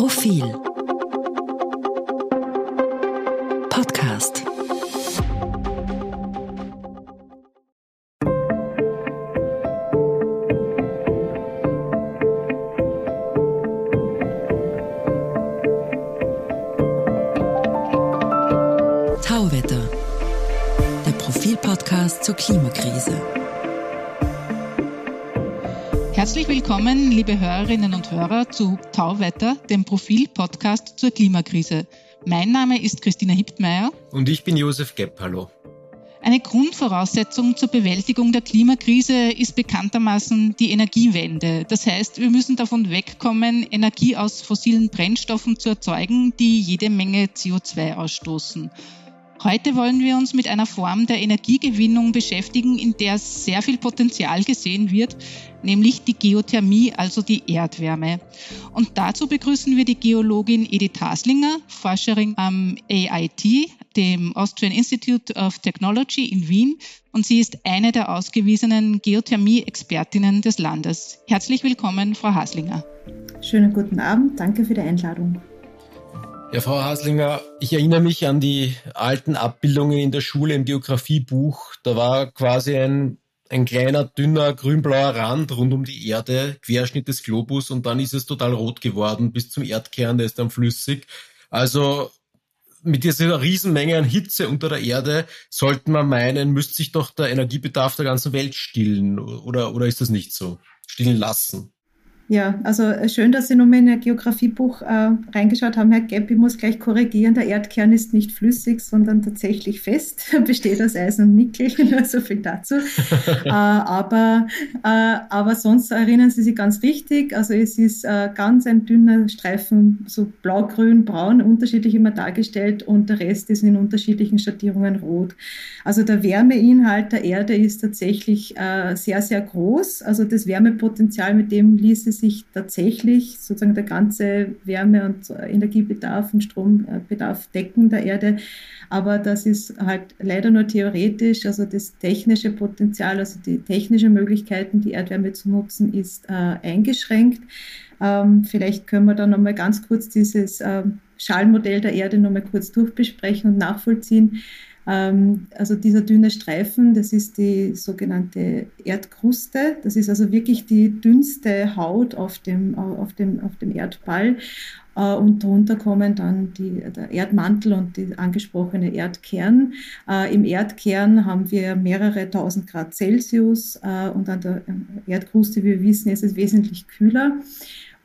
Profil. Podcast willkommen, liebe Hörerinnen und Hörer, zu Tauwetter, dem Profil-Podcast zur Klimakrise. Mein Name ist Christina Hiptmeier. Und ich bin Josef Gepp. Hallo. Eine Grundvoraussetzung zur Bewältigung der Klimakrise ist bekanntermaßen die Energiewende. Das heißt, wir müssen davon wegkommen, Energie aus fossilen Brennstoffen zu erzeugen, die jede Menge CO2 ausstoßen. Heute wollen wir uns mit einer Form der Energiegewinnung beschäftigen, in der sehr viel Potenzial gesehen wird, nämlich die Geothermie, also die Erdwärme. Und dazu begrüßen wir die Geologin Edith Haslinger, Forscherin am AIT, dem Austrian Institute of Technology in Wien. Und sie ist eine der ausgewiesenen Geothermie-Expertinnen des Landes. Herzlich willkommen, Frau Haslinger. Schönen guten Abend, danke für die Einladung. Ja, Frau Haslinger, ich erinnere mich an die alten Abbildungen in der Schule im Geografiebuch. Da war quasi ein, ein kleiner, dünner, grünblauer Rand rund um die Erde, Querschnitt des Globus und dann ist es total rot geworden bis zum Erdkern, der ist dann flüssig. Also mit dieser Riesenmenge an Hitze unter der Erde sollte man meinen, müsste sich doch der Energiebedarf der ganzen Welt stillen. Oder, oder ist das nicht so? Stillen lassen? Ja, also äh, schön, dass Sie nochmal in Ihr Geografiebuch äh, reingeschaut haben, Herr Gepp. Ich muss gleich korrigieren, der Erdkern ist nicht flüssig, sondern tatsächlich fest, besteht aus Eisen und Nickel, nur so viel dazu. äh, aber, äh, aber sonst erinnern Sie sich ganz richtig, also es ist äh, ganz ein dünner Streifen, so blau, grün, braun, unterschiedlich immer dargestellt und der Rest ist in unterschiedlichen Schattierungen rot. Also der Wärmeinhalt der Erde ist tatsächlich äh, sehr, sehr groß. Also das Wärmepotenzial, mit dem ließe sich tatsächlich sozusagen der ganze Wärme- und Energiebedarf und Strombedarf decken der Erde. Aber das ist halt leider nur theoretisch. Also das technische Potenzial, also die technischen Möglichkeiten, die Erdwärme zu nutzen, ist äh, eingeschränkt. Ähm, vielleicht können wir da nochmal ganz kurz dieses äh, Schallmodell der Erde nochmal kurz durchbesprechen und nachvollziehen. Ähm, also dieser dünne Streifen, das ist die sogenannte Erdkruste. Das ist also wirklich die dünnste Haut auf dem, auf dem, auf dem Erdball. Äh, und darunter kommen dann die, der Erdmantel und die angesprochene Erdkern. Äh, Im Erdkern haben wir mehrere tausend Grad Celsius äh, und an der Erdkruste, wie wir wissen, ist es wesentlich kühler.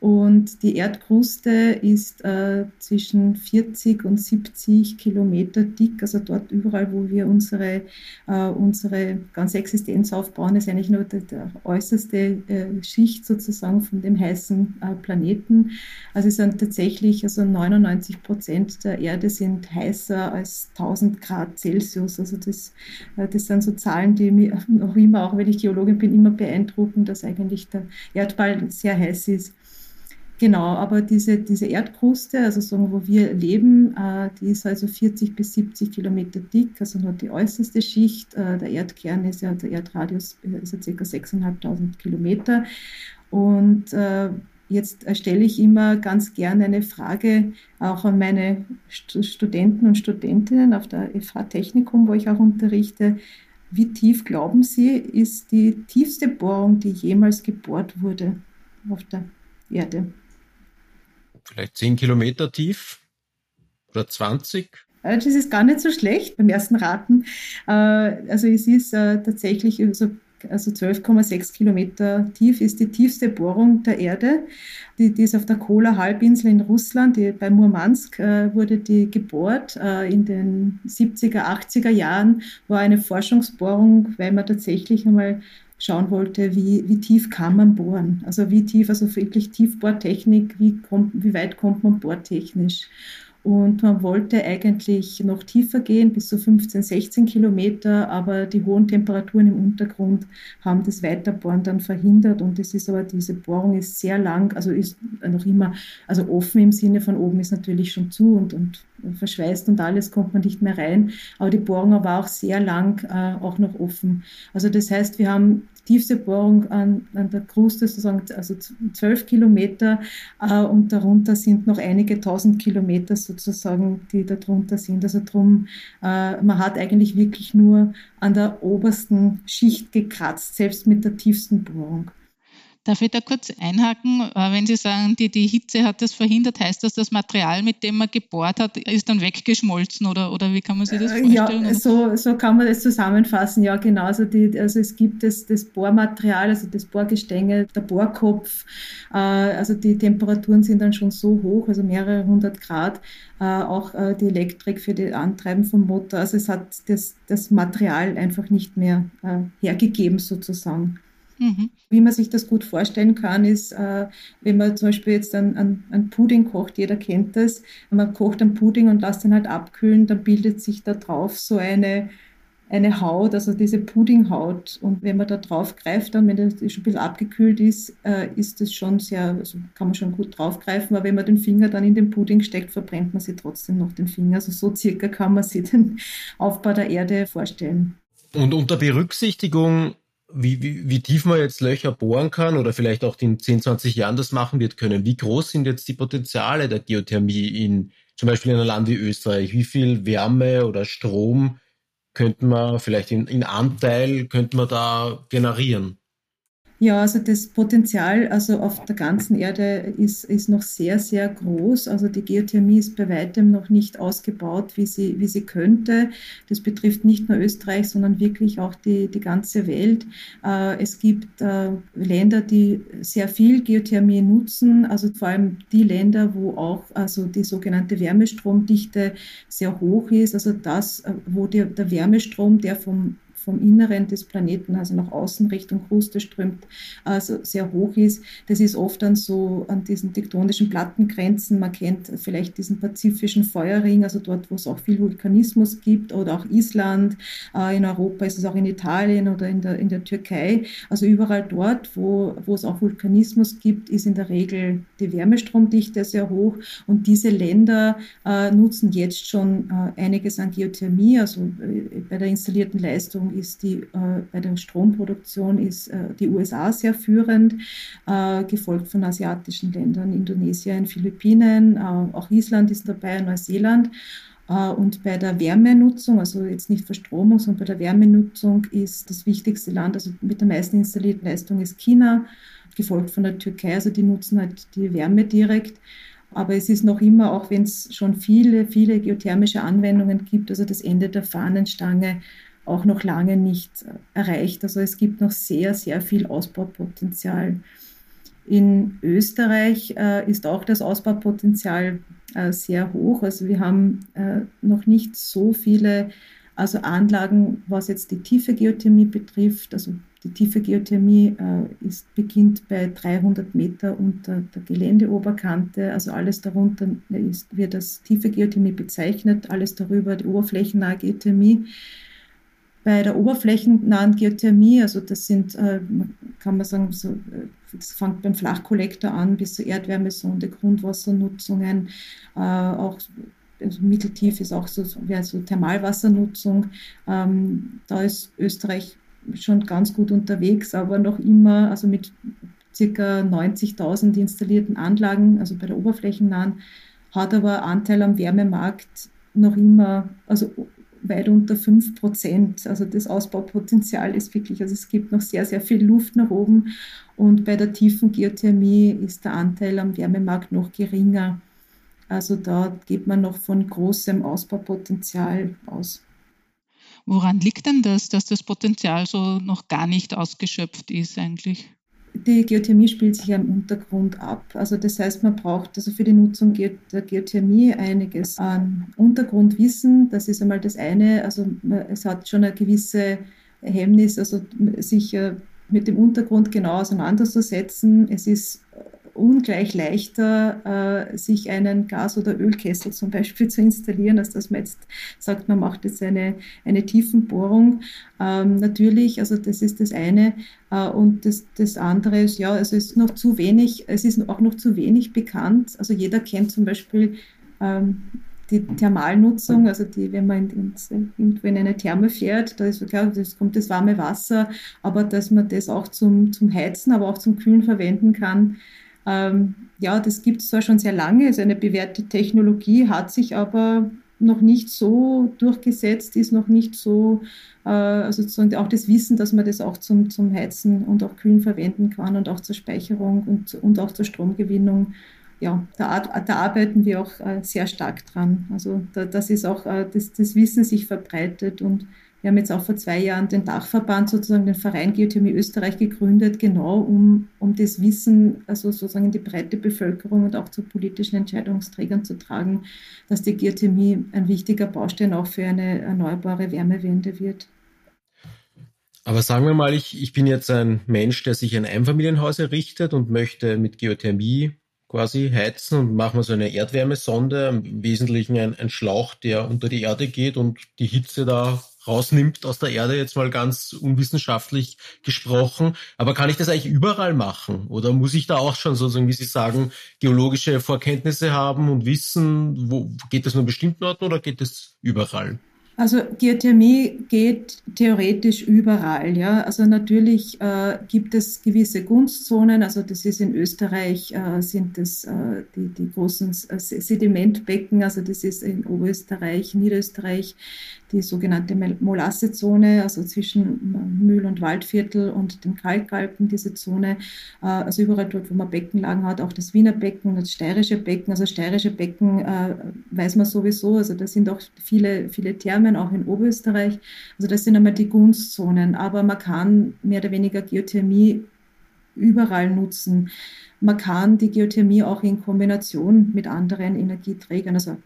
Und die Erdkruste ist äh, zwischen 40 und 70 Kilometer dick. Also dort überall, wo wir unsere, äh, unsere ganze Existenz aufbauen, ist eigentlich nur die, die äußerste äh, Schicht sozusagen von dem heißen äh, Planeten. Also es sind tatsächlich, also 99 Prozent der Erde sind heißer als 1000 Grad Celsius. Also das, äh, das sind so Zahlen, die mich noch immer, auch wenn ich Geologin bin, immer beeindrucken, dass eigentlich der Erdball sehr heiß ist. Genau, aber diese, diese Erdkruste, also so, wo wir leben, äh, die ist also 40 bis 70 Kilometer dick, also nur die äußerste Schicht. Äh, der Erdkern ist ja, der Erdradius ist ja ca. 6.500 Kilometer. Und äh, jetzt stelle ich immer ganz gerne eine Frage auch an meine St Studenten und Studentinnen auf der FH Technikum, wo ich auch unterrichte. Wie tief glauben Sie, ist die tiefste Bohrung, die jemals gebohrt wurde auf der Erde? Vielleicht 10 Kilometer tief oder 20. Das ist gar nicht so schlecht beim ersten Raten. Äh, also es ist äh, tatsächlich so also 12,6 Kilometer tief ist die tiefste Bohrung der Erde. Die, die ist auf der Kola-Halbinsel in Russland. Die, bei Murmansk äh, wurde die gebohrt. Äh, in den 70er, 80er Jahren war eine Forschungsbohrung, weil man tatsächlich einmal schauen wollte, wie, wie tief kann man bohren. Also wie tief, also wirklich Tiefbohrtechnik, wie, kommt, wie weit kommt man bohrtechnisch. Und man wollte eigentlich noch tiefer gehen, bis zu 15, 16 Kilometer, aber die hohen Temperaturen im Untergrund haben das Weiterbohren dann verhindert. Und es ist aber, diese Bohrung ist sehr lang, also ist noch immer, also offen im Sinne von oben ist natürlich schon zu und, und verschweißt und alles kommt man nicht mehr rein. Aber die Bohrung war auch sehr lang äh, auch noch offen. Also das heißt, wir haben tiefste Bohrung an, an der Kruste sozusagen, also zwölf Kilometer äh, und darunter sind noch einige tausend Kilometer sozusagen, die darunter sind. Also drum, äh, man hat eigentlich wirklich nur an der obersten Schicht gekratzt, selbst mit der tiefsten Bohrung. Darf ich da kurz einhaken? Äh, wenn Sie sagen, die, die Hitze hat das verhindert, heißt das, das Material, mit dem man gebohrt hat, ist dann weggeschmolzen oder, oder wie kann man sich das äh, vorstellen? Ja, so, so kann man das zusammenfassen. Ja, genau. Also, die, also es gibt das, das Bohrmaterial, also das Bohrgestänge, der Bohrkopf. Äh, also die Temperaturen sind dann schon so hoch, also mehrere hundert Grad. auch die Elektrik für das Antreiben vom Motor. Also es hat das, das Material einfach nicht mehr hergegeben sozusagen. Mhm. Wie man sich das gut vorstellen kann, ist, äh, wenn man zum Beispiel jetzt einen, einen, Pudding kocht, jeder kennt das, man kocht einen Pudding und lässt den halt abkühlen, dann bildet sich da drauf so eine, eine Haut, also diese Puddinghaut. Und wenn man da drauf greift, dann, wenn das schon ein bisschen abgekühlt ist, äh, ist das schon sehr, also kann man schon gut draufgreifen. Aber wenn man den Finger dann in den Pudding steckt, verbrennt man sich trotzdem noch den Finger. Also so circa kann man sich den Aufbau der Erde vorstellen. Und unter Berücksichtigung wie, wie, wie tief man jetzt Löcher bohren kann oder vielleicht auch in 10, 20 Jahren das machen wird können. Wie groß sind jetzt die Potenziale der Geothermie in zum Beispiel in einem Land wie Österreich? Wie viel Wärme oder Strom könnte man vielleicht in, in Anteil könnte man da generieren? Ja, also das Potenzial also auf der ganzen Erde ist, ist noch sehr, sehr groß. Also die Geothermie ist bei weitem noch nicht ausgebaut, wie sie, wie sie könnte. Das betrifft nicht nur Österreich, sondern wirklich auch die, die ganze Welt. Äh, es gibt äh, Länder, die sehr viel Geothermie nutzen, also vor allem die Länder, wo auch also die sogenannte Wärmestromdichte sehr hoch ist. Also das, äh, wo der, der Wärmestrom, der vom vom Inneren des Planeten, also nach außen Richtung Kruste strömt, also sehr hoch ist. Das ist oft dann so an diesen tektonischen Plattengrenzen. Man kennt vielleicht diesen pazifischen Feuerring, also dort, wo es auch viel Vulkanismus gibt, oder auch Island. Äh, in Europa ist es auch in Italien oder in der, in der Türkei. Also überall dort, wo, wo es auch Vulkanismus gibt, ist in der Regel die Wärmestromdichte sehr hoch. Und diese Länder äh, nutzen jetzt schon äh, einiges an Geothermie, also bei der installierten Leistung ist die, äh, bei der Stromproduktion ist äh, die USA sehr führend, äh, gefolgt von asiatischen Ländern, Indonesien, Philippinen, äh, auch Island ist dabei, Neuseeland. Äh, und bei der Wärmenutzung, also jetzt nicht Verstromung, sondern bei der Wärmenutzung ist das wichtigste Land, also mit der meisten installierten Leistung ist China, gefolgt von der Türkei, also die nutzen halt die Wärme direkt. Aber es ist noch immer, auch wenn es schon viele, viele geothermische Anwendungen gibt, also das Ende der Fahnenstange auch noch lange nicht erreicht. Also es gibt noch sehr, sehr viel Ausbaupotenzial. In Österreich äh, ist auch das Ausbaupotenzial äh, sehr hoch. Also wir haben äh, noch nicht so viele also Anlagen, was jetzt die tiefe Geothermie betrifft. Also die tiefe Geothermie äh, ist, beginnt bei 300 Meter unter der Geländeoberkante. Also alles darunter ist, wird als tiefe Geothermie bezeichnet, alles darüber die oberflächennahe Geothermie. Bei der oberflächennahen Geothermie, also das sind, äh, kann man sagen, so, äh, das fängt beim Flachkollektor an bis zur Erdwärmesonde, Grundwassernutzungen, äh, auch also mitteltief ist auch so, so Thermalwassernutzung. Ähm, da ist Österreich schon ganz gut unterwegs, aber noch immer, also mit circa 90.000 installierten Anlagen, also bei der oberflächennahen, hat aber Anteil am Wärmemarkt noch immer, also weit unter 5 Prozent. Also das Ausbaupotenzial ist wirklich, also es gibt noch sehr, sehr viel Luft nach oben. Und bei der tiefen Geothermie ist der Anteil am Wärmemarkt noch geringer. Also da geht man noch von großem Ausbaupotenzial aus. Woran liegt denn das, dass das Potenzial so noch gar nicht ausgeschöpft ist eigentlich? Die Geothermie spielt sich ja im Untergrund ab. Also das heißt, man braucht also für die Nutzung der Geothermie einiges an Untergrundwissen. Das ist einmal das eine. Also es hat schon eine gewisse Hemmnis, also sich mit dem Untergrund genau auseinanderzusetzen. Es ist ungleich leichter, äh, sich einen Gas- oder Ölkessel zum Beispiel zu installieren, als dass man jetzt sagt, man macht jetzt eine, eine Tiefenbohrung. Ähm, natürlich, also das ist das eine. Äh, und das, das andere ist, ja, also es ist noch zu wenig, es ist auch noch zu wenig bekannt. Also jeder kennt zum Beispiel ähm, die Thermalnutzung, also die, wenn man ins, irgendwo in eine Therme fährt, da ist klar, das kommt das warme Wasser, aber dass man das auch zum, zum Heizen, aber auch zum Kühlen verwenden kann. Ähm, ja, das gibt es zwar schon sehr lange, ist eine bewährte Technologie, hat sich aber noch nicht so durchgesetzt, ist noch nicht so, äh, also sozusagen auch das Wissen, dass man das auch zum, zum Heizen und auch Kühlen verwenden kann und auch zur Speicherung und, und auch zur Stromgewinnung. Ja, da, da arbeiten wir auch äh, sehr stark dran. Also da, das ist auch, äh, das, das Wissen sich verbreitet und wir haben jetzt auch vor zwei Jahren den Dachverband, sozusagen den Verein Geothermie Österreich gegründet, genau um, um das Wissen, also sozusagen in die breite Bevölkerung und auch zu politischen Entscheidungsträgern zu tragen, dass die Geothermie ein wichtiger Baustein auch für eine erneuerbare Wärmewende wird. Aber sagen wir mal, ich, ich bin jetzt ein Mensch, der sich ein Einfamilienhaus errichtet und möchte mit Geothermie quasi heizen und machen wir so eine Erdwärmesonde, im Wesentlichen ein, ein Schlauch, der unter die Erde geht und die Hitze da rausnimmt aus der Erde, jetzt mal ganz unwissenschaftlich gesprochen. Aber kann ich das eigentlich überall machen? Oder muss ich da auch schon sozusagen, wie Sie sagen, geologische Vorkenntnisse haben und wissen, wo geht das nur an bestimmten Orten oder geht das überall? Also Geothermie geht theoretisch überall. Ja? Also natürlich äh, gibt es gewisse Gunstzonen. Also das ist in Österreich äh, sind das äh, die, die großen äh, Sedimentbecken. Also das ist in Oberösterreich, Niederösterreich die sogenannte Molassezone, also zwischen Mühl- und Waldviertel und den Kalkalpen, diese Zone. Äh, also überall dort, wo man Beckenlagen hat, auch das Wiener Becken, das steirische Becken. Also steirische Becken äh, weiß man sowieso. Also da sind auch viele viele Thermen Thermen, auch in Oberösterreich. Also das sind einmal die Gunstzonen, aber man kann mehr oder weniger Geothermie überall nutzen. Man kann die Geothermie auch in Kombination mit anderen Energieträgern, also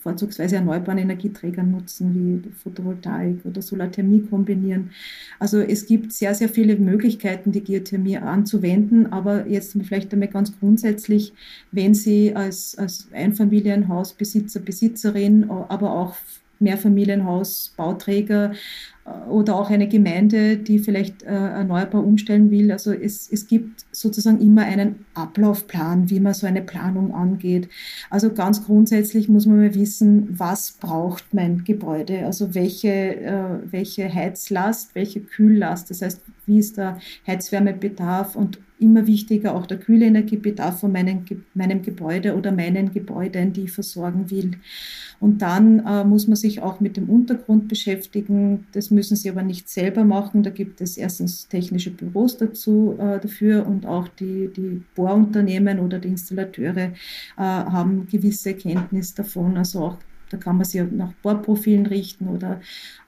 vorzugsweise erneuerbaren Energieträgern nutzen, wie Photovoltaik oder Solarthermie kombinieren. Also es gibt sehr, sehr viele Möglichkeiten, die Geothermie anzuwenden, aber jetzt vielleicht einmal ganz grundsätzlich, wenn Sie als, als Einfamilienhausbesitzer, Besitzerin, aber auch Mehrfamilienhaus, Bauträger äh, oder auch eine Gemeinde, die vielleicht äh, erneuerbar umstellen will. Also es, es gibt sozusagen immer einen Ablaufplan, wie man so eine Planung angeht. Also ganz grundsätzlich muss man mal wissen, was braucht mein Gebäude? Also welche, äh, welche Heizlast, welche Kühllast, das heißt, wie ist der Heizwärmebedarf und immer wichtiger auch der Kühlenergiebedarf von meinem, meinem Gebäude oder meinen Gebäuden, die ich versorgen will. Und dann äh, muss man sich auch mit dem Untergrund beschäftigen. Das müssen Sie aber nicht selber machen. Da gibt es erstens technische Büros dazu äh, dafür und auch die, die Bohrunternehmen oder die Installateure äh, haben gewisse Kenntnis davon. Also auch da kann man sich nach Bohrprofilen richten oder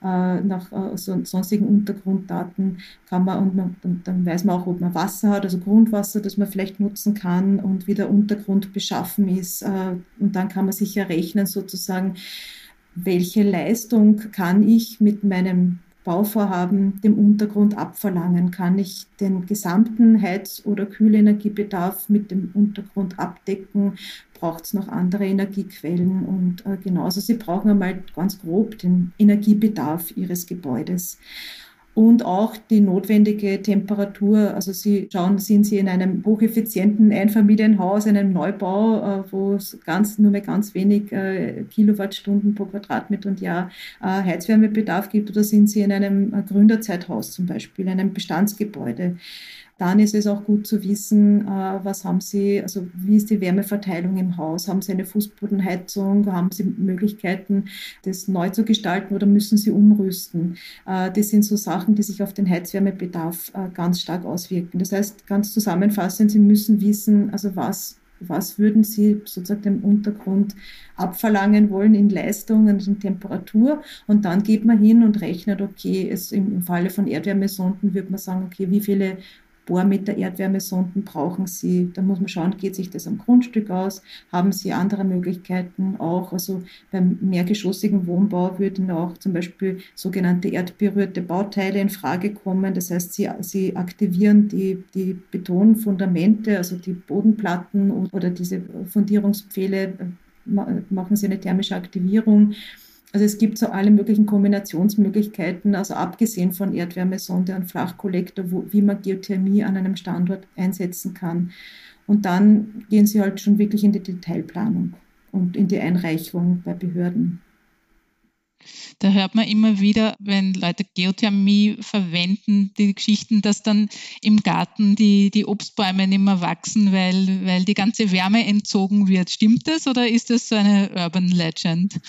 äh, nach äh, so, sonstigen Untergrunddaten kann man und man, dann, dann, weiß man auch, ob man Wasser hat, also Grundwasser, das man vielleicht nutzen kann und wie der Untergrund beschaffen ist. Äh, und dann kann man sich errechnen sozusagen, welche Leistung kann ich mit meinem Bauvorhaben dem Untergrund abverlangen? Kann ich den gesamten Heiz- oder Kühlenergiebedarf mit dem Untergrund abdecken? Braucht es noch andere Energiequellen? Und äh, genauso, Sie brauchen einmal ganz grob den Energiebedarf Ihres Gebäudes und auch die notwendige Temperatur. Also Sie schauen, sind Sie in einem hocheffizienten Einfamilienhaus, einem Neubau, äh, wo es ganz, nur mehr ganz wenig äh, Kilowattstunden pro Quadratmeter und Jahr äh, Heizwärmebedarf gibt, oder sind Sie in einem Gründerzeithaus zum Beispiel, in einem Bestandsgebäude? Dann ist es auch gut zu wissen, äh, was haben Sie, also wie ist die Wärmeverteilung im Haus? Haben Sie eine Fußbodenheizung? Haben Sie Möglichkeiten, das neu zu gestalten oder müssen Sie umrüsten? Äh, das sind so Sachen, die sich auf den Heizwärmebedarf äh, ganz stark auswirken. Das heißt, ganz zusammenfassend, Sie müssen wissen, also was was würden Sie sozusagen dem Untergrund abverlangen wollen in Leistung und in Temperatur? Und dann geht man hin und rechnet, okay, es im, Falle von Erdwärmesonden würde man sagen, okay, wie viele Bohrmeter Erdwärmesonden brauchen Sie. Da muss man schauen, geht sich das am Grundstück aus? Haben Sie andere Möglichkeiten auch? Also beim mehrgeschossigen Wohnbau würden auch zum Beispiel sogenannte erdberührte Bauteile in Frage kommen. Das heißt, Sie, Sie aktivieren die, die Betonfundamente, also die Bodenplatten oder diese Fundierungspfähle, äh, machen Sie eine thermische Aktivierung. Also es gibt so alle möglichen Kombinationsmöglichkeiten, also abgesehen von Erdwärmesonde und Flachkollektor, wo, wie man Geothermie an einem Standort einsetzen kann. Und dann gehen sie halt schon wirklich in die Detailplanung. und in die Einreichung bei Behörden. Da hört man immer wieder, wenn Leute Geothermie verwenden, die Geschichten, dass dann im Garten die, die Obstbäume nicht mehr wachsen, weil, weil die ganze Wärme entzogen wird. Stimmt das oder ist das so eine Urban Legend?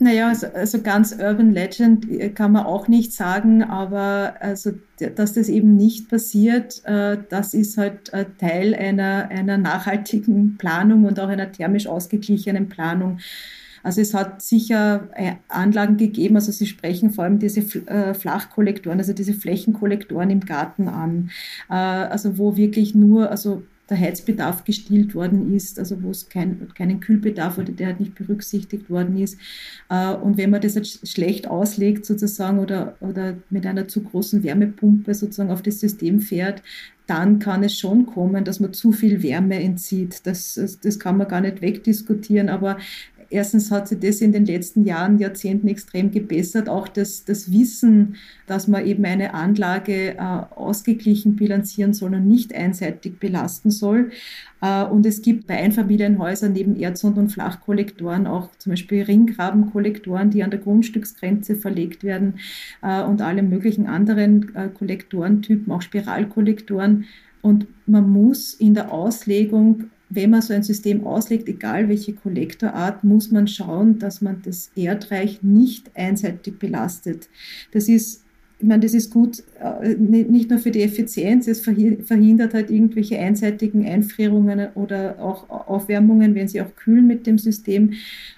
Naja, also, also ganz Urban Legend äh, kann man auch nicht sagen, aber also, dass das eben nicht passiert, äh, das ist halt äh, Teil einer, einer nachhaltigen Planung und auch einer thermisch ausgeglichenen Planung. Also es hat sicher Anlagen gegeben, also Sie sprechen vor allem diese Flachkollektoren, also diese Flächenkollektoren im Garten an, also wo wirklich nur, also der Heizbedarf gestillt worden ist, also wo es kein, keinen Kühlbedarf oder der halt nicht berücksichtigt worden ist. Äh, und wenn man das jetzt schlecht auslegt sozusagen oder, oder mit einer zu großen Wärmepumpe sozusagen auf das System fährt, dann kann es schon kommen, dass man zu viel Wärme entzieht. Das, das kann man gar nicht wegdiskutieren, aber erstens hat sich das in den letzten Jahren, Jahrzehnten extrem gebessert. Auch das, das Wissen, dass man eben eine Anlage äh, ausgeglichen bilanzieren soll und nicht einseitig belasten soll. Äh, und es gibt bei Einfamilienhäusern neben Erdsond- und Flachkollektoren auch zum Beispiel Ringgrabenkollektoren, die an der Grundstücksgrenze verlegt werden äh, und alle möglichen anderen äh, Kollektorentypen, auch Spiralkollektoren. Und man muss in der Auslegung wenn man so ein System auslegt, egal welche Kollektorart, muss man schauen, dass man das Erdreich nicht einseitig belastet. Das ist ich meine, das ist gut, äh, nicht nur für die Effizienz, es verhindert halt irgendwelche einseitigen Einfrierungen oder auch Aufwärmungen, wenn sie auch kühlen mit dem System.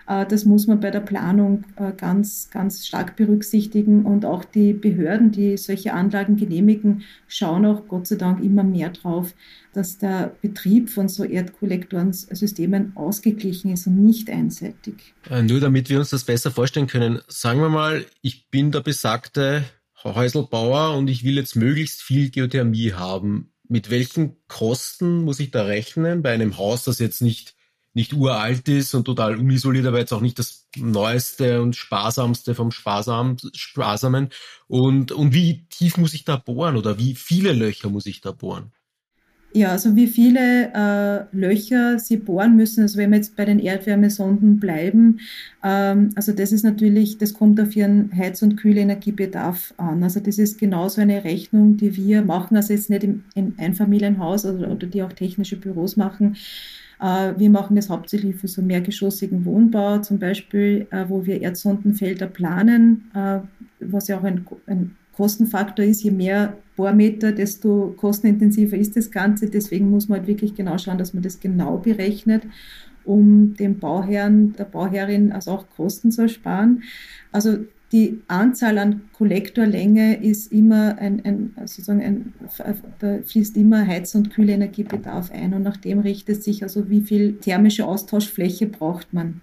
Äh, das muss man bei der Planung äh, ganz, ganz stark berücksichtigen. Und auch die Behörden, die solche Anlagen genehmigen, schauen auch Gott sei Dank immer mehr drauf, dass der Betrieb von so Erdkollektorensystemen ausgeglichen ist und nicht einseitig. Nur damit wir uns das besser vorstellen können, sagen wir mal, ich bin der besagte Häuselbauer und ich will jetzt möglichst viel Geothermie haben. Mit welchen Kosten muss ich da rechnen bei einem Haus, das jetzt nicht nicht uralt ist und total unisoliert, aber jetzt auch nicht das neueste und sparsamste vom Sparsam, Sparsamen. Und, und wie tief muss ich da bohren oder wie viele Löcher muss ich da bohren? Ja, also wie viele äh, Löcher Sie bohren müssen, also wenn wir jetzt bei den Erdwärmesonden bleiben, ähm, also das ist natürlich, das kommt auf Ihren Heiz- und Kühlenergiebedarf an. Also das ist genauso eine Rechnung, die wir machen, also jetzt nicht im, im Einfamilienhaus oder, oder die auch technische Büros machen. Äh, wir machen das hauptsächlich für so mehrgeschossigen Wohnbau, zum Beispiel, äh, wo wir Erdsondenfelder planen, äh, was ja auch ein, ein Kostenfaktor ist, je mehr Bohrmeter, desto kostenintensiver ist das Ganze. Deswegen muss man halt wirklich genau schauen, dass man das genau berechnet, um dem Bauherrn, der Bauherrin also auch Kosten zu ersparen. Also die Anzahl an Kollektorlänge ist immer ein, ein sozusagen ein, da fließt immer Heiz- und Kühlenergiebedarf ein und nach dem richtet sich also, wie viel thermische Austauschfläche braucht man.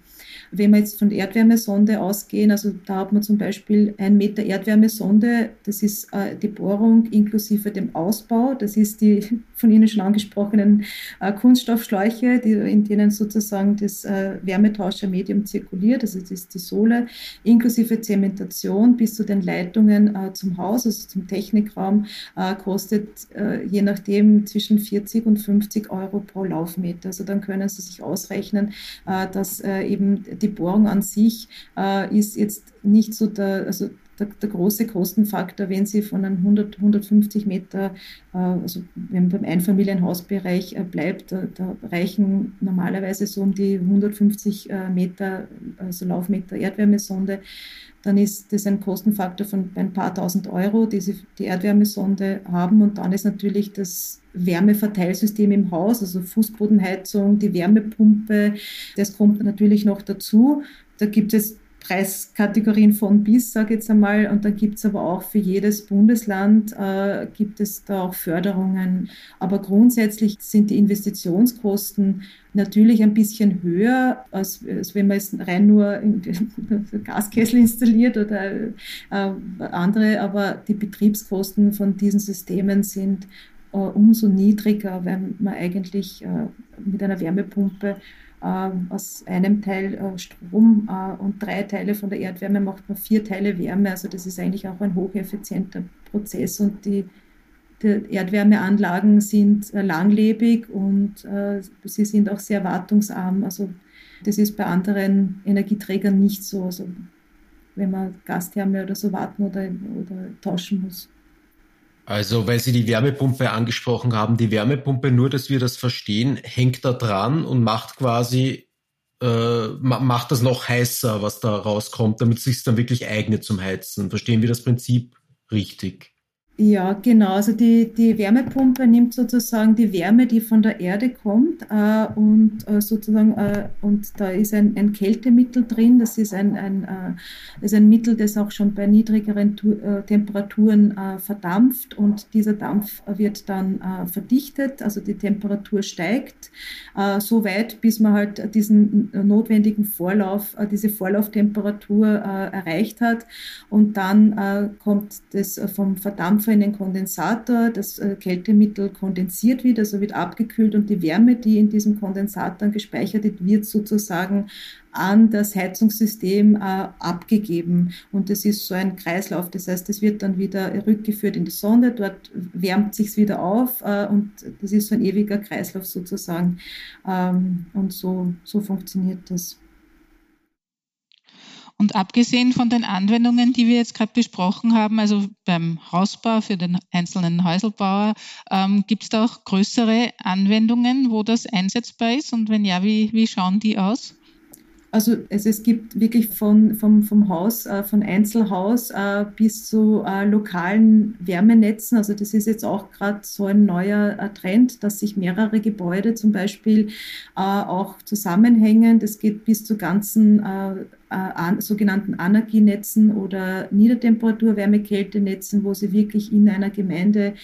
Wenn wir jetzt von Erdwärmesonde ausgehen, also da hat man zum Beispiel ein Meter Erdwärmesonde, das ist äh, die Bohrung inklusive dem Ausbau, das ist die von Ihnen schon angesprochenen äh, Kunststoffschläuche, die, in denen sozusagen das äh, Wärmetauschermedium zirkuliert, also das ist die Sohle, inklusive Zementation bis zu den Leitungen äh, zum Haus, also zum Technikraum, äh, kostet äh, je nachdem zwischen 40 und 50 Euro pro Laufmeter. Also dann können Sie sich ausrechnen, dass eben die Bohrung an sich äh, ist jetzt nicht so der, also der, der, große Kostenfaktor, wenn Sie von einem 100, 150 Meter, äh, also wenn beim Einfamilienhausbereich äh, bleibt, da, da, reichen normalerweise so um die 150 äh, Meter, also Laufmeter Erdwärmesonde dann ist das ein Kostenfaktor von ein paar tausend Euro, die Sie die Erdwärmesonde haben. Und dann ist natürlich das Wärmeverteilsystem im Haus, also Fußbodenheizung, die Wärmepumpe, das kommt natürlich noch dazu. Da gibt es Preiskategorien von bis, sage ich jetzt einmal. Und dann gibt es aber auch für jedes Bundesland, äh, gibt es da auch Förderungen. Aber grundsätzlich sind die Investitionskosten natürlich ein bisschen höher, als, als wenn man es rein nur Gaskessel installiert oder äh, andere. Aber die Betriebskosten von diesen Systemen sind äh, umso niedriger, wenn man eigentlich äh, mit einer Wärmepumpe aus einem Teil äh, Strom äh, und drei Teile von der Erdwärme macht man vier Teile Wärme. Also das ist eigentlich auch ein hocheffizienter Prozess und die die Erdwärmeanlagen sind äh, langlebig und sie sind auch sehr wartungsarm. Also das ist bei anderen Energieträgern nicht so. Also wenn man Gastherme oder so warten oder, oder tauschen muss. Also, weil Sie die Wärmepumpe angesprochen haben, die Wärmepumpe, nur dass wir das verstehen, hängt da dran und macht quasi, äh, macht das noch heißer, was da rauskommt, damit es sich dann wirklich eignet zum Heizen. Verstehen wir das Prinzip richtig? Ja, genau. Also die, die Wärmepumpe nimmt sozusagen die Wärme, die von der Erde kommt, äh, und äh, sozusagen äh, und da ist ein, ein Kältemittel drin. Das ist ein, ein, äh, ist ein Mittel, das auch schon bei niedrigeren tu äh, Temperaturen äh, verdampft und dieser Dampf wird dann verdichtet. Also die Temperatur steigt so weit, bis man halt diesen notwendigen Vorlauf, diese Vorlauftemperatur erreicht hat und dann kommt das vom Verdampfen Dampfer in den Kondensator, das äh, Kältemittel kondensiert wird, also wird abgekühlt und die Wärme, die in diesem Kondensator gespeichert wird, wird sozusagen an das Heizungssystem äh, abgegeben. Und das ist so ein Kreislauf. Das heißt, es wird dann wieder rückgeführt in die Sonde, dort wärmt sich wieder auf äh, und das ist so ein ewiger Kreislauf sozusagen. Ähm, und so, so funktioniert das. Und abgesehen von den Anwendungen, die wir jetzt gerade besprochen haben, also beim Hausbau für den einzelnen Häuselbauer, ähm, gibt es da auch größere Anwendungen, wo das einsetzbar ist? Und wenn ja, wie, wie schauen die aus? Also, also es gibt wirklich von, vom, vom Haus, äh, von Einzelhaus äh, bis zu äh, lokalen Wärmenetzen. Also das ist jetzt auch gerade so ein neuer äh, Trend, dass sich mehrere Gebäude zum Beispiel äh, auch zusammenhängen. Das geht bis zu ganzen äh, an, sogenannten Anarchienetzen oder Niedertemperatur-Wärme-Kältenetzen, wo sie wirklich in einer Gemeinde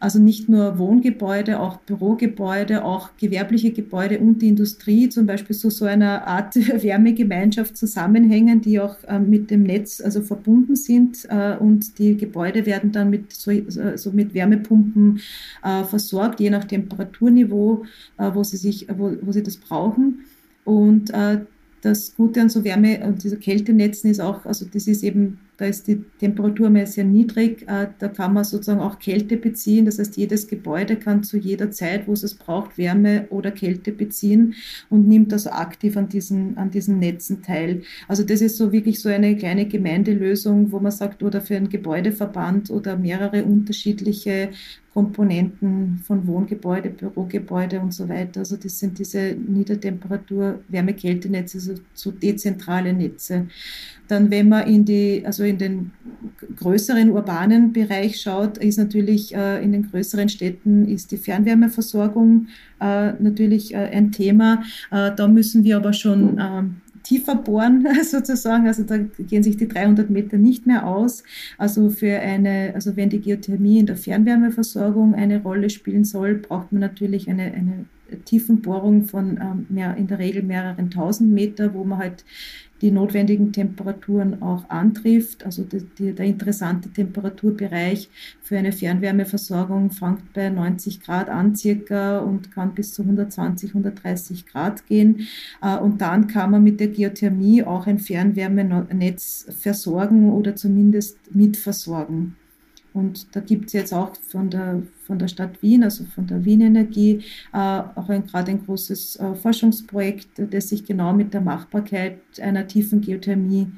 also nicht nur Wohngebäude, auch Bürogebäude, auch gewerbliche Gebäude und die Industrie zum Beispiel so, so einer Art Wärmegemeinschaft zusammenhängen, die auch äh, mit dem Netz also verbunden sind äh, und die Gebäude werden dann mit so, so mit Wärmepumpen äh, versorgt, je nach Temperaturniveau, äh, wo sie sich, wo, wo sie das brauchen. Und äh, das Gute an so Wärme und dieser Kältenetzen ist auch, also das ist eben da ist die Temperatur mal sehr niedrig. Äh, da kann man sozusagen auch Kälte beziehen. Das heißt, jedes Gebäude kann zu jeder Zeit, wo es es braucht, Wärme oder Kälte beziehen und nimmt also aktiv an diesen, an diesen Netzen teil. Also das ist so wirklich so eine kleine Gemeindelösung, wo man sagt, oder für einen Gebäudeverband oder mehrere unterschiedliche Komponenten von Wohngebäude, Bürogebäude und so weiter. Also das sind diese Niedertemperatur Wärme-Kältenetze, so, so dezentrale Netze. Dann, wenn man in die, also in den größeren urbanen Bereich schaut, ist natürlich äh, in den größeren Städten ist die Fernwärmeversorgung äh, natürlich äh, ein Thema. Äh, da müssen wir aber schon ähm, tiefer bohren sozusagen. Also da gehen sich die 300 Meter nicht mehr aus. Also für eine, also wenn die Geothermie in der Fernwärmeversorgung eine Rolle spielen soll, braucht man natürlich eine, eine Tiefenbohrung von ähm, mehr, in der Regel mehreren tausend Meter, wo man halt die notwendigen Temperaturen auch antrifft. Also die, die, der interessante Temperaturbereich für eine Fernwärmeversorgung fängt bei 90 Grad an circa und kann bis zu 120, 130 Grad gehen. Äh, und dann kann man mit der Geothermie auch ein Fernwärmenetz versorgen oder zumindest mitversorgen. Und da gibt es jetzt auch von der, von der Stadt Wien, also von der Wien Energie, äh, auch ein, gerade ein großes äh, Forschungsprojekt, das sich genau mit der Machbarkeit einer tiefen Geothermie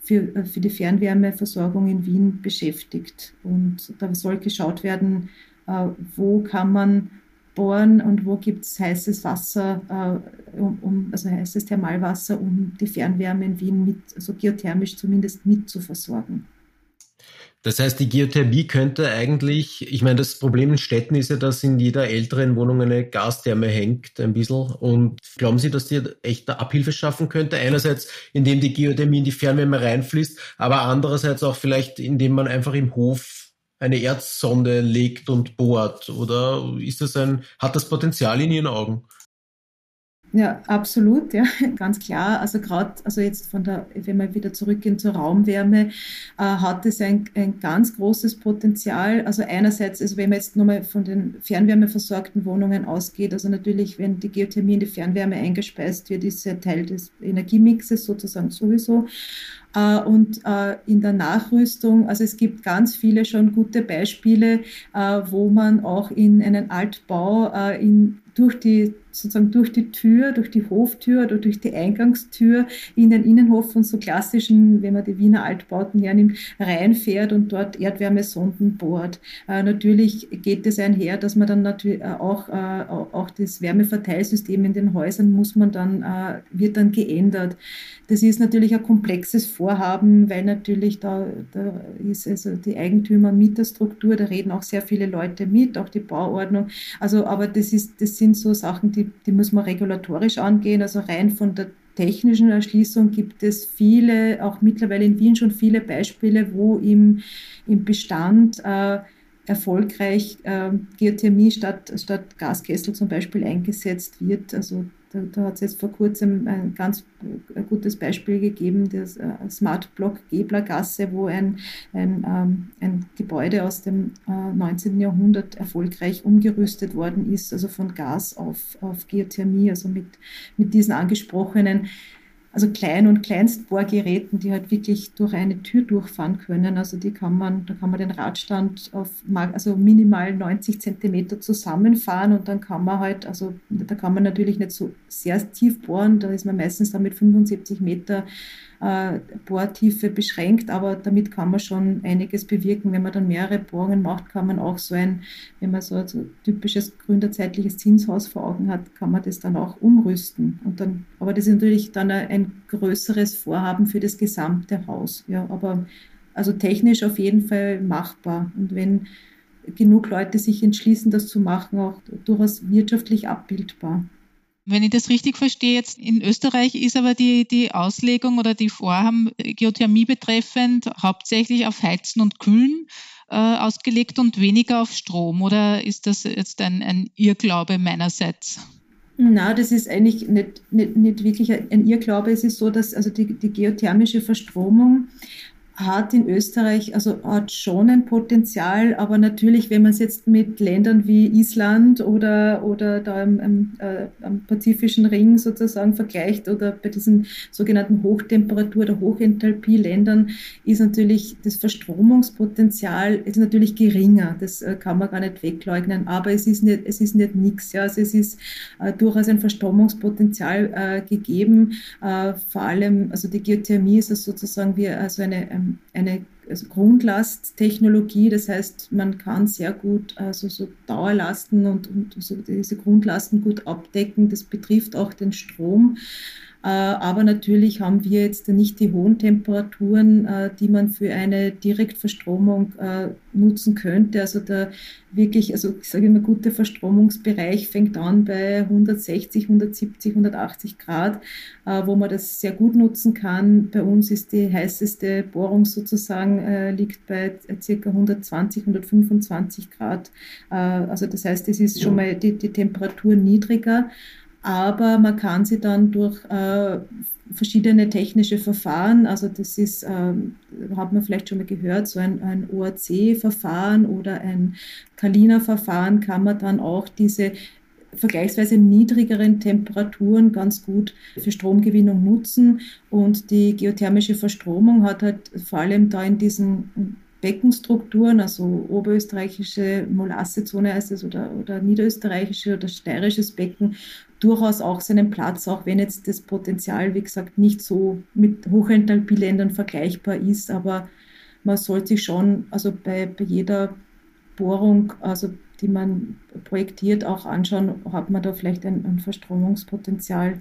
für, äh, für die Fernwärmeversorgung in Wien beschäftigt. Und da soll geschaut werden, äh, wo kann man bohren und wo gibt es heißes Wasser, äh, um, um, also heißes Thermalwasser, um die Fernwärme in Wien mit, also geothermisch zumindest mit zu versorgen. Das heißt, die Geothermie könnte eigentlich, ich meine, das Problem in Städten ist ja, dass in jeder älteren Wohnung eine Gastherme hängt, ein bisschen. Und glauben Sie, dass die echt eine Abhilfe schaffen könnte? Einerseits, indem die Geothermie in die Fernwärme reinfließt, aber andererseits auch vielleicht, indem man einfach im Hof eine Erdsonde legt und bohrt. Oder ist das ein, hat das Potenzial in Ihren Augen? Ja, absolut, ja, ganz klar. Also gerade, also jetzt von der, wenn wir wieder zurückgehen zur Raumwärme, äh, hat es ein, ein ganz großes Potenzial. Also einerseits, also wenn man jetzt nochmal von den fernwärmeversorgten Wohnungen ausgeht, also natürlich, wenn die Geothermie in die Fernwärme eingespeist wird, ist ja Teil des Energiemixes sozusagen sowieso. Äh, und äh, in der Nachrüstung, also es gibt ganz viele schon gute Beispiele, äh, wo man auch in einen Altbau in durch die, sozusagen durch die Tür, durch die Hoftür oder durch die Eingangstür in den Innenhof von so klassischen, wenn man die Wiener Altbauten hernimmt, reinfährt und dort Erdwärmesonden bohrt. Äh, natürlich geht es einher, dass man dann natürlich auch, äh, auch das Wärmeverteilsystem in den Häusern muss man dann, äh, wird dann geändert. Das ist natürlich ein komplexes Vorhaben, weil natürlich da, da ist also die Eigentümer- und Mieterstruktur, da reden auch sehr viele Leute mit, auch die Bauordnung. Also, aber das ist, das sind so Sachen, die, die muss man regulatorisch angehen. Also rein von der technischen Erschließung gibt es viele, auch mittlerweile in Wien schon viele Beispiele, wo im, im Bestand äh, erfolgreich äh, Geothermie statt, statt Gaskessel zum Beispiel eingesetzt wird. Also da, da hat es jetzt vor kurzem ein ganz ein gutes Beispiel gegeben, das äh, Smart Block Geblergasse, wo ein, ein, ähm, ein Gebäude aus dem äh, 19. Jahrhundert erfolgreich umgerüstet worden ist, also von Gas auf, auf Geothermie, also mit, mit diesen angesprochenen also Klein- und Kleinstbohrgeräten, die halt wirklich durch eine Tür durchfahren können. Also die kann man, da kann man den Radstand auf also minimal 90 Zentimeter zusammenfahren und dann kann man halt, also da kann man natürlich nicht so sehr tief bohren, da ist man meistens dann mit 75 Meter äh, Bohrtiefe beschränkt, aber damit kann man schon einiges bewirken. Wenn man dann mehrere Bohrungen macht, kann man auch so ein, wenn man so ein so typisches gründerzeitliches Zinshaus vor Augen hat, kann man das dann auch umrüsten. Und dann, aber das ist natürlich dann ein größeres Vorhaben für das gesamte Haus. Ja, aber also technisch auf jeden Fall machbar. Und wenn genug Leute sich entschließen, das zu machen, auch durchaus wirtschaftlich abbildbar. Wenn ich das richtig verstehe, jetzt in Österreich ist aber die, die Auslegung oder die Vorhaben Geothermie betreffend hauptsächlich auf Heizen und Kühlen äh, ausgelegt und weniger auf Strom. Oder ist das jetzt ein, ein Irrglaube meinerseits? Na, das ist eigentlich nicht, nicht, nicht wirklich ein Irrglaube. Es ist so, dass also die, die geothermische Verstromung hat in Österreich, also hat schon ein Potenzial, aber natürlich, wenn man es jetzt mit Ländern wie Island oder, oder da im, im, äh, am Pazifischen Ring sozusagen vergleicht oder bei diesen sogenannten Hochtemperatur- oder Hochenthalpie-Ländern, ist natürlich das Verstromungspotenzial ist natürlich geringer. Das äh, kann man gar nicht wegleugnen, aber es ist nicht, es ist nicht nichts. Ja. Also es ist äh, durchaus ein Verstromungspotenzial äh, gegeben. Äh, vor allem, also die Geothermie ist sozusagen wie also eine, ähm, eine also Grundlasttechnologie. Das heißt, man kann sehr gut also so Dauerlasten und, und so diese Grundlasten gut abdecken. Das betrifft auch den Strom. Äh, aber natürlich haben wir jetzt nicht die hohen Temperaturen, äh, die man für eine Direktverstromung äh, nutzen könnte. Also der wirklich, also ich sage immer, gute Verstromungsbereich fängt an bei 160, 170, 180 Grad, wo man das sehr gut nutzen kann. Bei uns ist die heißeste Bohrung sozusagen, liegt bei circa 120, 125 Grad. Also das heißt, es ist schon mal die, die Temperatur niedriger aber man kann sie dann durch äh, verschiedene technische Verfahren, also das ist, äh, hat man vielleicht schon mal gehört, so ein, ein OAC-Verfahren oder ein Kalina-Verfahren kann man dann auch diese vergleichsweise niedrigeren Temperaturen ganz gut für Stromgewinnung nutzen. Und die geothermische Verstromung hat halt vor allem da in diesen Beckenstrukturen, also oberösterreichische Molassezone heißt es oder, oder niederösterreichische oder steirisches Becken, durchaus auch seinen Platz, auch wenn jetzt das Potenzial, wie gesagt, nicht so mit Hochenthalpieländern vergleichbar ist, aber man sollte sich schon, also bei, bei jeder Bohrung, also die man projektiert, auch anschauen, hat man da vielleicht ein, ein Verstromungspotenzial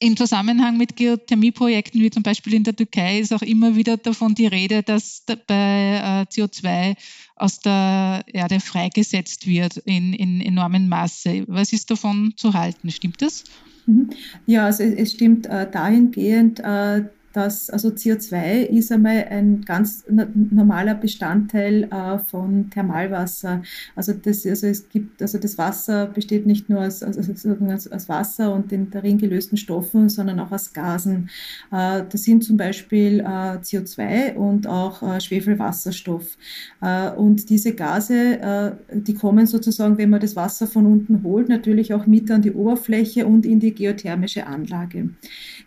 im Zusammenhang mit Geothermieprojekten, wie zum Beispiel in der Türkei, ist auch immer wieder davon die Rede, dass bei äh, CO2 aus der Erde freigesetzt wird in, in enormem Maße. Was ist davon zu halten? Stimmt das? Mhm. Ja, also es, stimmt äh, dahingehend, äh, dass also CO2 ist einmal ein ganz normaler Bestandteil äh, von Thermalwasser. Also das, also es gibt, also das Wasser besteht nicht nur aus, aus, aus Wasser und den darin gelösten Stoffen, sondern auch aus Gasen. Äh, das sind zum Beispiel äh, CO2 und auch äh, Schwefelwasserstoff. Äh, und diese Gase, äh, die kommen sozusagen, wenn man das Wasser von unten holt, natürlich auch mit an die Oberfläche und in die geothermische Anlage.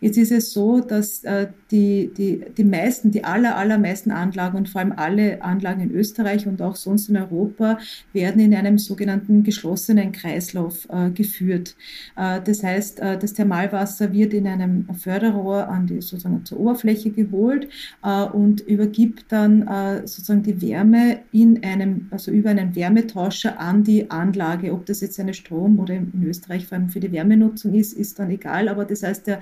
Jetzt ist es so, dass äh, die, die, die meisten, die aller, allermeisten Anlagen und vor allem alle Anlagen in Österreich und auch sonst in Europa werden in einem sogenannten geschlossenen Kreislauf äh, geführt. Äh, das heißt, äh, das Thermalwasser wird in einem Förderrohr an die, sozusagen zur Oberfläche geholt äh, und übergibt dann äh, sozusagen die Wärme in einem, also über einen Wärmetauscher an die Anlage. Ob das jetzt eine Strom- oder in Österreich vor allem für die Wärmenutzung ist, ist dann egal. Aber das heißt, der,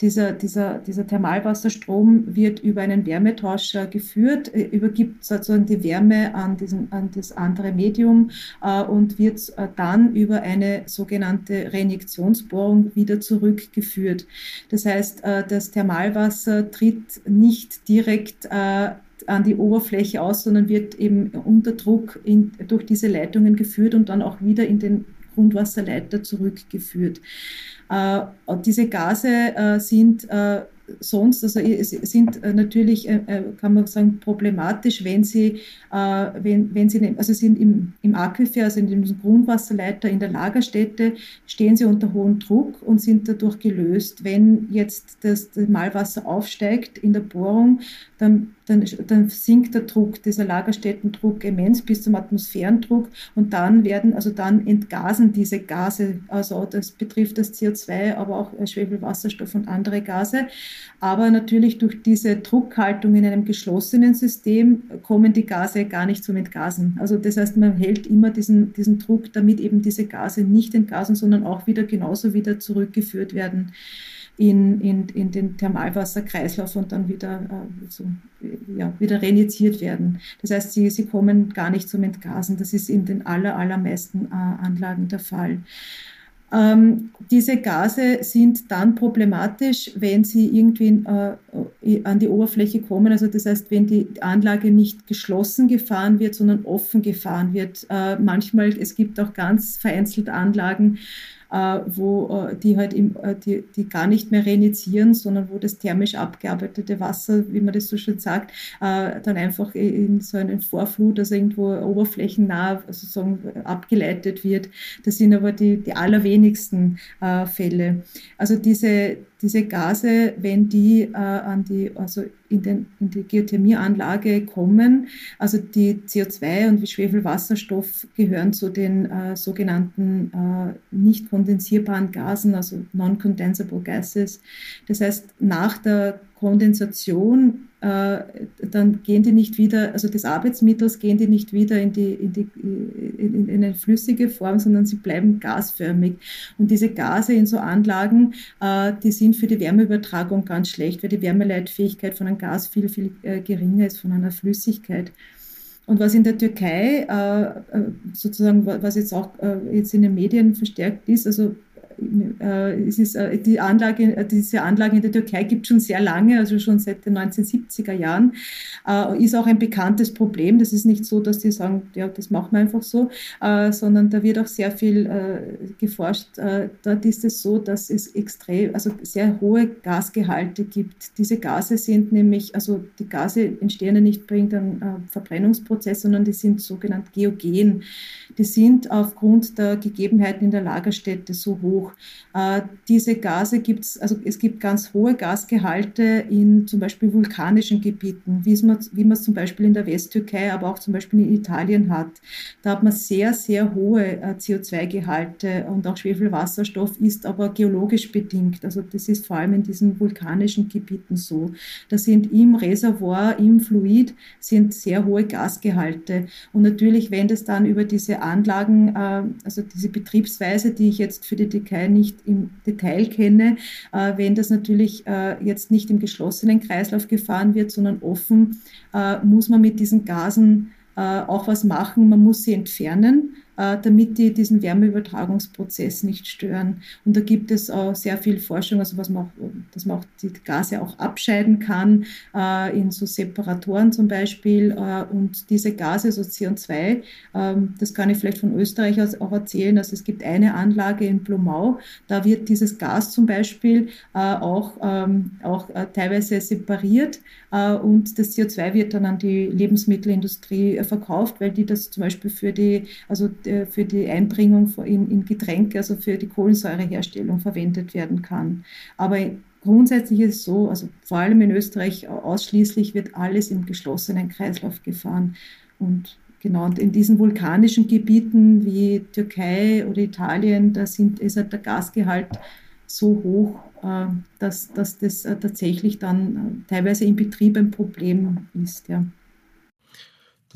dieser, dieser, dieser Thermalwasserstrom wird über einen Wärmetauscher geführt, äh, übergibt sozusagen die Wärme an, diesen, an das andere Medium äh, und wird äh, dann über eine sogenannte Reinjektionsbohrung wieder zurückgeführt. Das heißt, äh, das Thermalwasser tritt nicht direkt äh, an die Oberfläche aus, sondern wird eben unter Druck in, durch diese Leitungen geführt und dann auch wieder in den Grundwasserleiter zurückgeführt. Äh, diese Gase äh, sind äh, sonst, also sind natürlich, kann man sagen, problematisch, wenn sie, wenn, wenn sie, also sind im, im Aquifer, also in dem Grundwasserleiter in der Lagerstätte, stehen sie unter hohem Druck und sind dadurch gelöst. Wenn jetzt das Malwasser aufsteigt in der Bohrung, dann dann, dann sinkt der Druck, dieser Lagerstättendruck immens bis zum Atmosphärendruck und dann werden, also dann entgasen diese Gase, also das betrifft das CO2, aber auch Schwefelwasserstoff und andere Gase. Aber natürlich durch diese Druckhaltung in einem geschlossenen System kommen die Gase gar nicht zum Entgasen. Also das heißt, man hält immer diesen, diesen Druck, damit eben diese Gase nicht entgasen, sondern auch wieder genauso wieder zurückgeführt werden in, in, in den Thermalwasserkreislauf und dann wieder, äh, so, ja, wieder reinjiziert werden. Das heißt, sie, sie kommen gar nicht zum Entgasen. Das ist in den aller, allermeisten äh, Anlagen der Fall. Ähm, diese Gase sind dann problematisch, wenn sie irgendwie äh, an die Oberfläche kommen. Also das heißt, wenn die Anlage nicht geschlossen gefahren wird, sondern offen gefahren wird. Äh, manchmal, es gibt auch ganz vereinzelt Anlagen, wo äh, die halt im, äh, die, die gar nicht mehr reinitieren, sondern wo das thermisch abgearbeitete Wasser, wie man das so schön sagt, dann einfach in so einen Vorflut, also irgendwo oberflächennah sozusagen abgeleitet wird. Das sind aber die, die allerwenigsten Fälle. Also diese diese Gase, wenn die äh, an die, also in, den, in die Geothermieanlage kommen, also die CO2 und wie Schwefelwasserstoff gehören zu den äh, sogenannten äh, nicht kondensierbaren Gasen, also non-condensable gases. Das heißt, nach der Kondensation dann gehen die nicht wieder, also des Arbeitsmittels gehen die nicht wieder in, die, in, die, in, in eine flüssige Form, sondern sie bleiben gasförmig. Und diese Gase in so Anlagen, äh, die sind für die Wärmeübertragung ganz schlecht, weil die Wärmeleitfähigkeit von einem Gas viel, viel äh, geringer ist von einer Flüssigkeit. Und was in der Türkei äh, äh sozusagen, was jetzt auch äh, jetzt in den Medien verstärkt ist, also äh, es ist, äh, die Anlage, äh, diese Anlage in der Türkei gibt schon sehr lange, also schon seit den 1970er Jahren, ist auch ein bekanntes Problem. Das ist nicht so, dass die sagen, ja, das machen wir einfach so, sondern da wird auch sehr viel geforscht. Dort ist es so, dass es extrem, also sehr hohe Gasgehalte gibt. Diese Gase sind nämlich, also die Gase entstehen ja nicht bringt einen Verbrennungsprozess, sondern die sind sogenannt geogen. Die sind aufgrund der Gegebenheiten in der Lagerstätte so hoch, hoch. Äh, diese Gase gibt es, also es gibt ganz hohe Gasgehalte in zum Beispiel vulkanischen Gebieten, wie man, wie man es zum Beispiel in der Westtürkei, aber auch zum Beispiel in Italien hat. Da hat man sehr, sehr hohe äh, CO2-Gehalte und auch Schwefelwasserstoff ist aber geologisch bedingt. Also das ist vor allem in diesen vulkanischen Gebieten so. Da sind im Reservoir, im Fluid sind sehr hohe Gasgehalte. Und natürlich, wenn das dann über diese Anlagen, äh, also diese Betriebsweise, die ich jetzt für die Türkei nicht im Detail kenne, äh, wenn das natürlich äh, jetzt nicht im geschlossenen Kreislauf gefahren wird, sondern offen, äh, muss man mit diesen Gasen auch was machen. Man muss sie entfernen äh, damit die diesen Wärmeübertragungsprozess nicht stören. Und da gibt es auch sehr viel Forschung, also was man auch, dass man auch die Gase auch abscheiden kann, äh, in so Separatoren zum Beispiel. Äh, und diese Gase, so CO2, ähm, das kann ich vielleicht von Österreich aus auch erzählen. Also es gibt eine Anlage in Blumau, da wird dieses Gas zum Beispiel auch, ähm, auch teilweise separiert und das CO2 wird dann an die Lebensmittelindustrie verkauft, weil die das zum Beispiel für die, also äh, für die Einbringung in, in Getränke, also für die Kohlensäureherstellung verwendet werden kann. Aber grundsätzlich ist es so, also vor allem in Österreich ausschließlich wird alles im geschlossenen Kreislauf gefahren. Und genau, und in diesen vulkanischen Gebieten wie Türkei oder Italien, da sind, ist halt der Gasgehalt so hoch, äh, dass, dass das äh, tatsächlich dann teilweise im Betrieb ein Problem ist. Ja.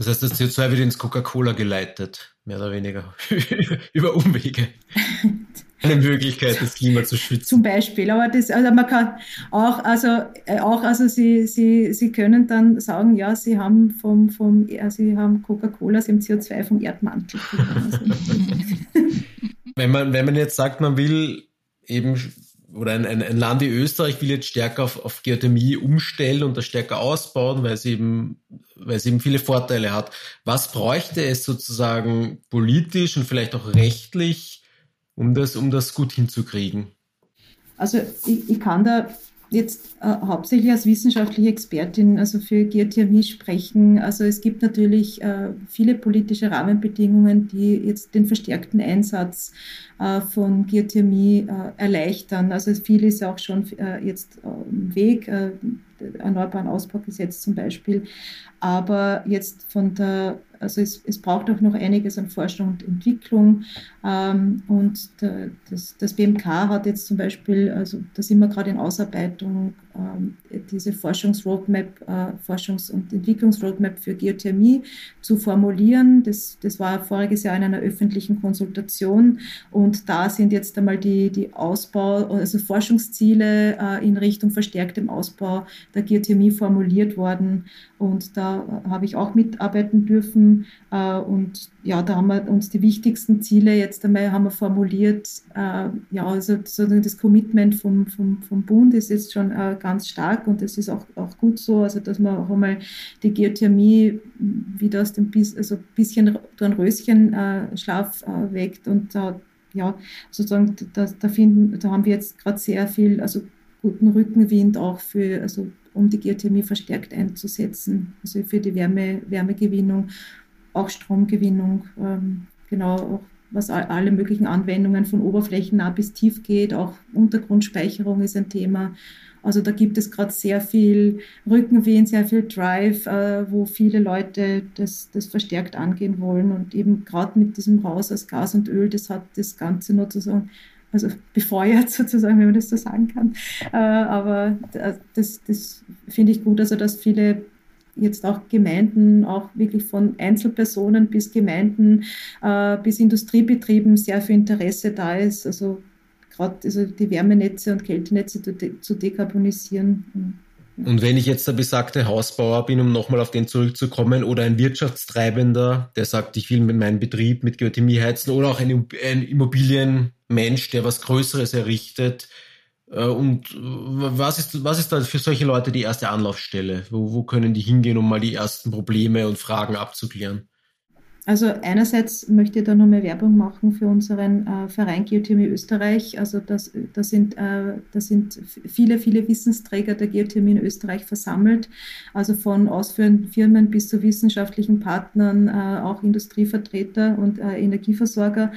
Das heißt, das CO2 wird ins Coca-Cola geleitet, mehr oder weniger, über Umwege. Eine Möglichkeit, das Klima zu schützen. Zum Beispiel, aber das, also man kann auch, also äh, auch, also Sie, Sie, Sie können dann sagen, ja, Sie haben vom, vom, Sie haben Coca-Cola, Sie haben CO2 vom Erdmantel. wenn man, wenn man jetzt sagt, man will eben oder ein, ein, ein Land wie Österreich will jetzt stärker auf, auf Geothermie umstellen und das stärker ausbauen, weil es eben, weil es eben viele Vorteile hat. Was bräuchte es sozusagen politisch und vielleicht auch rechtlich, um das, um das gut hinzukriegen? Also ich, ich kann da jetzt äh, hauptsächlich als wissenschaftliche Expertin also für Geothermie sprechen. Also es gibt natürlich äh, viele politische Rahmenbedingungen, die jetzt den verstärkten Einsatz äh, von Geothermie äh, erleichtern. Also viel ist ja auch schon äh, jetzt im Weg, äh, Erneuerbaren Ausbaugesetz zum Beispiel. Aber jetzt von der also es, es braucht auch noch einiges an Forschung und Entwicklung. Ähm, und der, das, das BMK hat jetzt zum Beispiel, also da sind wir gerade in Ausarbeitung, diese Forschungsroadmap, äh, Forschungs- und Entwicklungsroadmap für Geothermie zu formulieren. Das, das war voriges Jahr in einer öffentlichen Konsultation und da sind jetzt einmal die, die Ausbau, also Forschungsziele äh, in Richtung verstärktem Ausbau der Geothermie formuliert worden und da habe ich auch mitarbeiten dürfen äh, und ja, da haben wir uns die wichtigsten Ziele jetzt einmal haben wir formuliert. Äh, ja, also das Commitment vom, vom, vom Bund ist jetzt schon äh, ganz stark und das ist auch, auch gut so, also dass man auch einmal die Geothermie wieder aus dem also bisschen Dornröschenschlaf äh, äh, weckt und da ja, sozusagen da, da finden, da haben wir jetzt gerade sehr viel, also guten Rückenwind auch für, also um die Geothermie verstärkt einzusetzen, also für die Wärme, Wärmegewinnung auch Stromgewinnung, ähm, genau, auch was alle möglichen Anwendungen von oberflächennah bis tief geht, auch Untergrundspeicherung ist ein Thema. Also da gibt es gerade sehr viel Rückenwind, sehr viel Drive, äh, wo viele Leute das, das verstärkt angehen wollen. Und eben gerade mit diesem Raus aus Gas und Öl, das hat das Ganze nur sozusagen, also befeuert sozusagen, wenn man das so sagen kann. Äh, aber das, das finde ich gut, also dass viele jetzt auch Gemeinden, auch wirklich von Einzelpersonen bis Gemeinden, äh, bis Industriebetrieben sehr viel Interesse da ist. Also gerade also die Wärmenetze und Kältenetze zu, de zu dekarbonisieren. Und wenn ich jetzt der besagte Hausbauer bin, um nochmal auf den zurückzukommen, oder ein Wirtschaftstreibender, der sagt, ich will mit meinem Betrieb mit Geothermie heizen, oder auch ein, ein Immobilienmensch, der was Größeres errichtet, und was ist, was ist da für solche Leute die erste Anlaufstelle? Wo, wo können die hingehen, um mal die ersten Probleme und Fragen abzuklären? Also einerseits möchte ich da nochmal Werbung machen für unseren äh, Verein Geothermie Österreich. Also das, das, sind, äh, das sind viele, viele Wissensträger der Geothermie in Österreich versammelt. Also von ausführenden Firmen bis zu wissenschaftlichen Partnern, äh, auch Industrievertreter und äh, Energieversorger.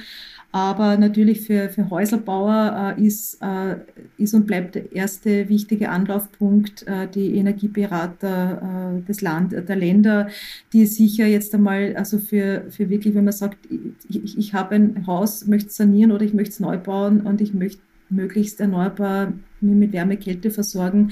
Aber natürlich für, für Häuselbauer äh, ist, äh, ist und bleibt der erste wichtige Anlaufpunkt äh, die Energieberater äh, des Land, der Länder, die sicher jetzt einmal, also für, für wirklich, wenn man sagt, ich, ich habe ein Haus, möchte sanieren oder ich möchte es neu bauen und ich möchte möglichst erneuerbar mit Wärme, Kälte versorgen,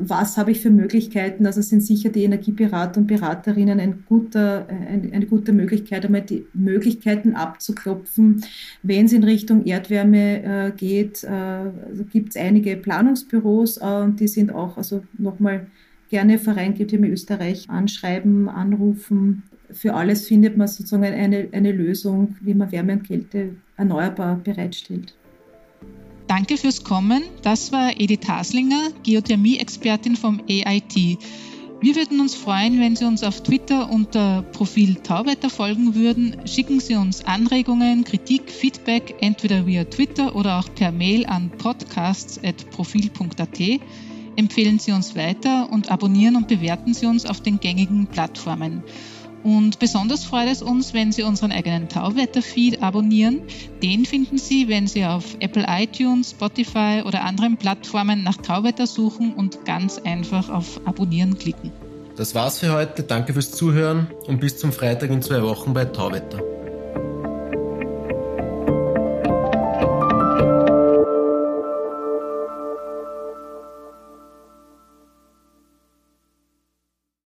was habe ich für Möglichkeiten? Also sind sicher die Energieberater und Beraterinnen ein guter, eine, eine gute Möglichkeit, einmal die Möglichkeiten abzuklopfen. Wenn es in Richtung Erdwärme äh, geht, äh, also gibt es einige Planungsbüros äh, die sind auch, also nochmal gerne Verein GTM Österreich anschreiben, anrufen. für alles findet man sozusagen eine, eine Lösung, wie man Wärme und Kälte erneuerbar bereitstellt. Danke fürs Kommen. Das war Edith Haslinger, Geothermie-Expertin vom AIT. Wir würden uns freuen, wenn Sie uns auf Twitter unter Profil Tauwetter folgen würden. Schicken Sie uns Anregungen, Kritik, Feedback entweder via Twitter oder auch per Mail an podcasts.profil.at. Empfehlen Sie uns weiter und abonnieren und bewerten Sie uns auf den gängigen Plattformen. Und besonders freut es uns, wenn Sie unseren eigenen Tauwetter-Feed abonnieren. Den finden Sie, wenn Sie auf Apple iTunes, Spotify oder anderen Plattformen nach Tauwetter suchen und ganz einfach auf Abonnieren klicken. Das war's für heute. Danke fürs Zuhören und bis zum Freitag in zwei Wochen bei Tauwetter.